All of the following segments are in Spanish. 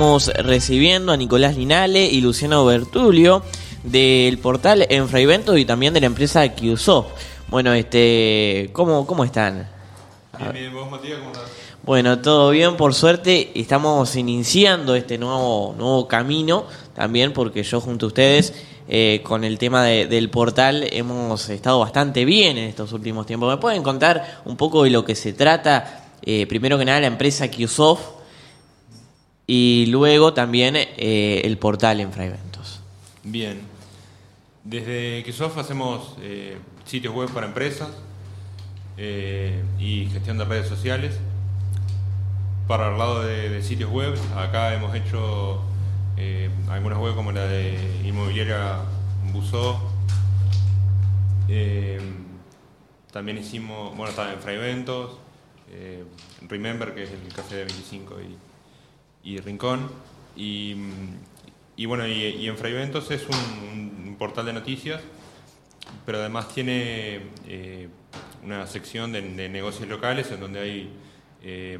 Estamos recibiendo a Nicolás Linale y Luciano Bertulio del portal Enfraivento y también de la empresa QSoft. Bueno, este, ¿cómo, cómo están? Bien, bien, vos Matías, ¿cómo estás? Bueno, todo bien, por suerte. Estamos iniciando este nuevo, nuevo camino también porque yo junto a ustedes eh, con el tema de- del portal hemos estado bastante bien en estos últimos tiempos. ¿Me pueden contar un poco de lo que se trata? Eh, primero que nada la empresa QSoft y luego también eh, el portal Enfraiventos. Bien. Desde Kisof hacemos eh, sitios web para empresas eh, y gestión de redes sociales. Para el lado de, sitios web, acá hemos hecho algunas web como la de Inmobiliaria Busó. También hicimos, bueno, estaba en Fraiventos, Remember, que es el café de 25 y, y Rincón. Y, y bueno, y, y en Fraiventos es un, un portal de noticias, pero además tiene eh, una sección de, de negocios locales en donde hay eh,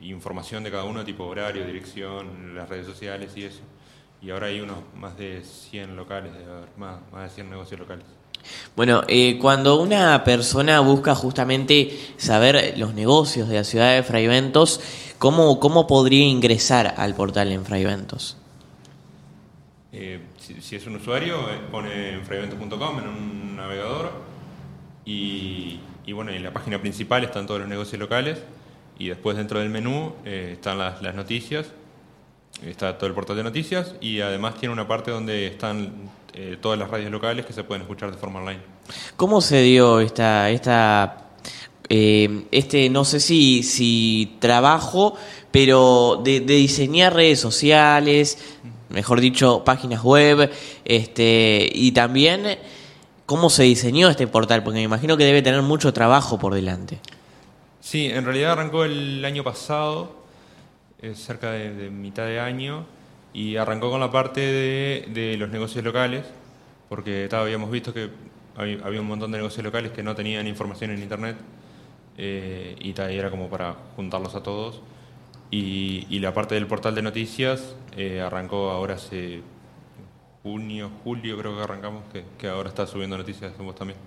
información de cada uno, tipo horario, dirección, las redes sociales y eso. Y ahora hay unos más de 100 locales, haber más, más de 100 negocios locales. Bueno, eh, cuando una persona busca justamente saber los negocios de la ciudad de Fraiventos, ¿cómo, cómo podría ingresar al portal Enfraiventos? Eh, si, es un usuario, eh, pone en fraiventos.com en un navegador y, bueno, en la página principal están todos los negocios locales y después dentro del menú están las noticias, está todo el portal de noticias y además tiene una parte donde están eh, todas las radios locales que se pueden escuchar de forma online. ¿Cómo se dio esta, esta eh, este, no sé si, si trabajo, pero de, de diseñar redes sociales, mejor dicho, páginas web, este, y también cómo se diseñó este portal, porque me imagino que debe tener mucho trabajo por delante. Sí, en realidad arrancó el año pasado, eh, cerca de, de mitad de año, y arrancó con la parte de, de los negocios locales, porque habíamos visto que había, un montón de negocios locales que no tenían información en Internet, eh, y era como para juntarlos a todos. Y, y la parte del portal de noticias eh, arrancó ahora hace junio, julio creo que arrancamos, que, que ahora está subiendo noticias vos también.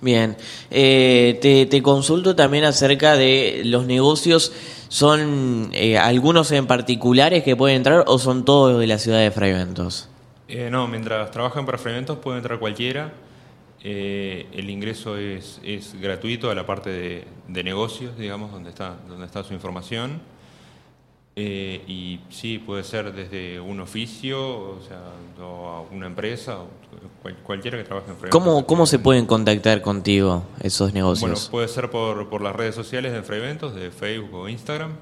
Bien, eh, te, te consulto también acerca de los negocios, ¿son eh, algunos en particulares que pueden entrar o son todos de la ciudad de Fraiventos? Eh, no, mientras trabajan para Fragmentos puede entrar cualquiera. Eh, el ingreso es, es gratuito a la parte de, de negocios, digamos, donde está, donde está su información. Eh, y sí, puede ser desde un oficio, o sea, o una empresa, o cual- cualquiera que trabaje en Fragmentos. ¿Cómo, ¿Cómo se pueden contactar contigo esos Bueno, negocios? puede ser por, por las redes sociales de Fragmentos, de Facebook o Instagram,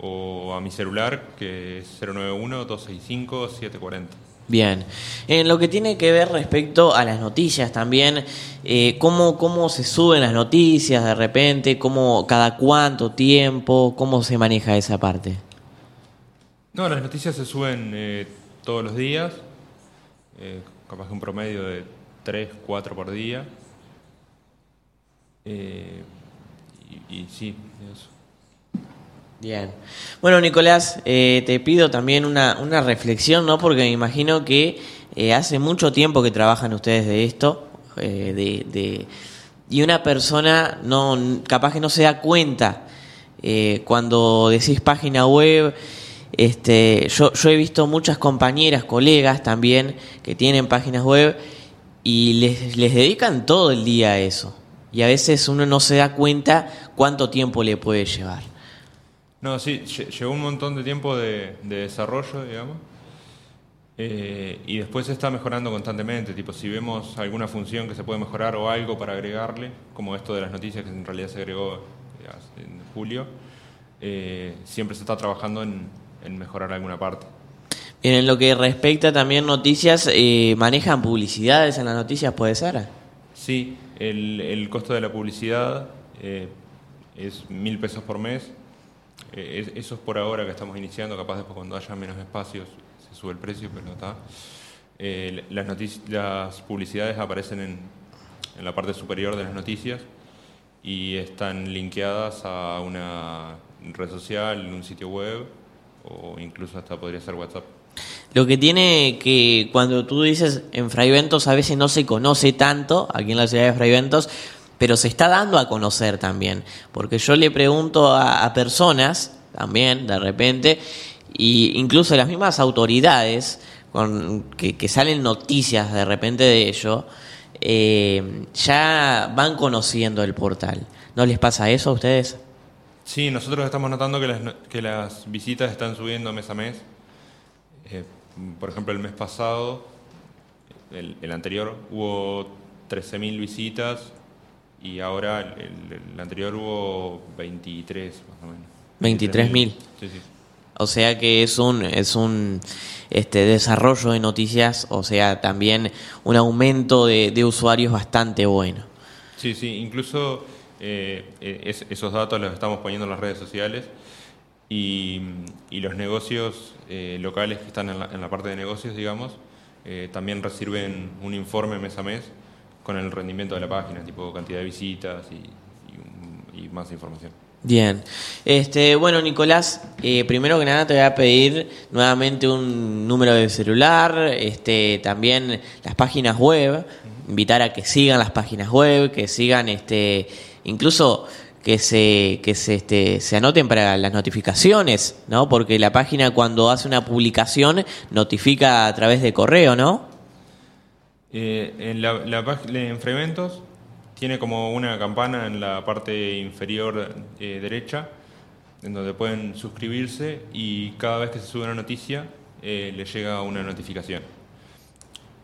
o a mi celular, que es 091-265-740. Bien, en lo que tiene que ver respecto a las noticias también, eh, ¿cómo, ¿cómo se suben las noticias de repente? ¿Cómo, ¿Cada cuánto tiempo? ¿Cómo se maneja esa parte? No, las noticias se suben eh, todos los días, eh, capaz que un promedio de 3, 4 por día. Eh, y, y sí, eso. Bien. Bueno, Nicolás, eh, te pido también una, una reflexión, ¿no? Porque me imagino que eh, hace mucho tiempo que trabajan ustedes de esto, de, de- y una persona no, capaz que no se da cuenta cuando decís página web. Este, yo, he visto muchas compañeras, colegas también que tienen páginas web y les, dedican todo el día a eso. Y a veces uno no se da cuenta cuánto tiempo le puede llevar. No, sí, lle- llevó un montón de tiempo de, de desarrollo, digamos. Eh, y después se está mejorando constantemente. Tipo, si vemos alguna función que se puede mejorar o algo para agregarle, como esto de las noticias que en realidad se agregó eh, en julio, eh, siempre se está trabajando en, en mejorar alguna parte. Bien, en lo que respecta también noticias, eh, ¿manejan publicidades en las noticias, puede ser? Sí, el, el costo de la publicidad eh, es mil pesos por mes. Eh, es- eso es por ahora que estamos iniciando, capaz después cuando haya menos espacios se sube el precio, pero está. Eh, las, notici- las publicidades aparecen en, en la parte superior de las noticias y están linkeadas a una red social, un sitio web o incluso hasta podría ser WhatsApp. Lo que tiene que cuando tú dices en Fraiventos a veces no se conoce tanto aquí en la ciudad de Fraiventos, pero se está dando a conocer también, porque yo le pregunto a, personas también de repente y incluso las mismas autoridades con, que, salen noticias de repente de ello, eh, ya van conociendo el portal. ¿No les pasa eso a ustedes? Sí, nosotros estamos notando que las, que las visitas están subiendo mes a mes. Eh, por ejemplo, el mes pasado, el, anterior, hubo 13.000 visitas y ahora el, anterior hubo 23 más o menos. 23.000. Sí, sí. O sea que es un es un este desarrollo de noticias, o sea, también un aumento de, de usuarios bastante bueno. Sí, sí, incluso eh, eh, esos datos los estamos poniendo en las redes sociales y, los negocios eh, locales que están en la, parte de negocios, digamos, también reciben un informe mes a mes con el rendimiento de la página, tipo cantidad de visitas y, más información. Bien. Este, bueno, Nicolás, primero que nada te voy a pedir nuevamente un número de celular, este, también las páginas web, invitar a que sigan las páginas web, que sigan este incluso que se, que se, este, se anoten para las notificaciones, ¿no? Porque la página cuando hace una publicación notifica a través de correo, ¿no? Eh, en la, la en Freventos tiene como una campana en la parte inferior eh, derecha, en donde pueden suscribirse y cada vez que se sube una noticia eh, le llega una notificación.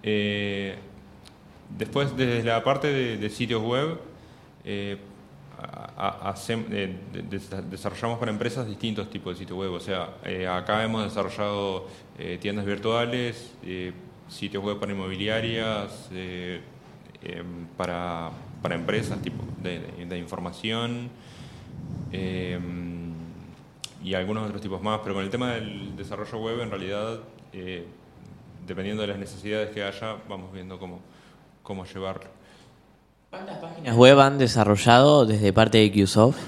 después, desde la parte de, de sitios web, eh, desarrollamos para empresas distintos tipos de sitios web. O sea, eh, acá hemos desarrollado eh, tiendas virtuales, sitios web para inmobiliarias, em, para, para, empresas tipo de, información em, y algunos otros tipos más. Pero con el tema del desarrollo web, en realidad, dependiendo de las necesidades que haya, vamos viendo cómo, cómo llevarlo. ¿Cuántas páginas web han desarrollado desde parte de Qsoft?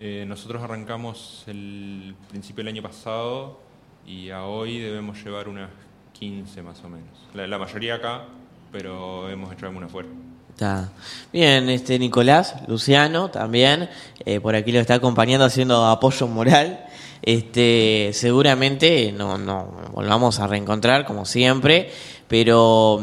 Eh, nosotros arrancamos el principio del año pasado y a hoy debemos llevar unas 15 más o menos. La, mayoría acá, pero hemos hecho alguna fuera. Está. Bien, este Nicolás, Luciano también, eh, por aquí lo está acompañando haciendo apoyo moral. Este, seguramente no, no volvamos a reencontrar como siempre, pero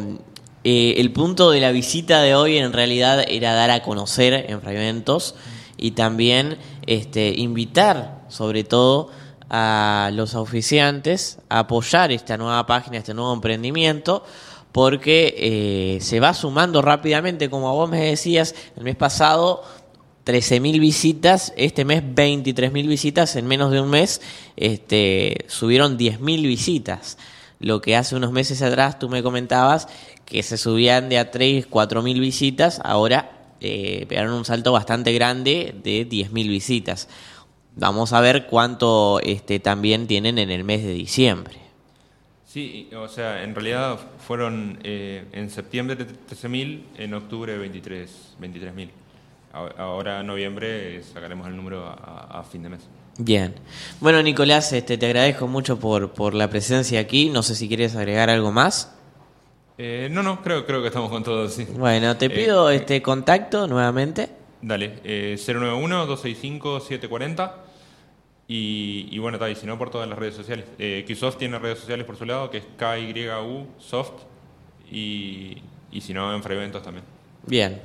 eh, el punto de la visita de hoy en realidad era dar a conocer en fragmentos y también este, invitar sobre todo a los oficiantes a apoyar esta nueva página, este nuevo emprendimiento, porque eh, se va sumando rápidamente, como vos me decías, el mes pasado 13.000 visitas, este mes 23.000 visitas, en menos de un mes este, subieron 10.000 visitas. Lo que hace unos meses atrás tú me comentabas que se subían de a 3, 4 mil visitas, ahora eh, pegaron un salto bastante grande de 10 mil visitas. Vamos a ver cuánto este, también tienen en el mes de diciembre. Sí, o sea, en realidad fueron eh, en septiembre 13.000, en octubre 23 23.000. Ahora en noviembre sacaremos el número a, fin de mes. Bien. Bueno, Nicolás, este, te agradezco mucho por, por la presencia aquí. No sé si quieres agregar algo más. Eh, no, no, creo, creo que estamos con todo, sí. Bueno, te pido eh, este contacto nuevamente. Dale, eh, 091-265-740. Y, y bueno, y si no, por todas las redes sociales. Eh, Qsoft tiene redes sociales por su lado, que es KYU Soft. Y, y si no, en Freventos también. Bien,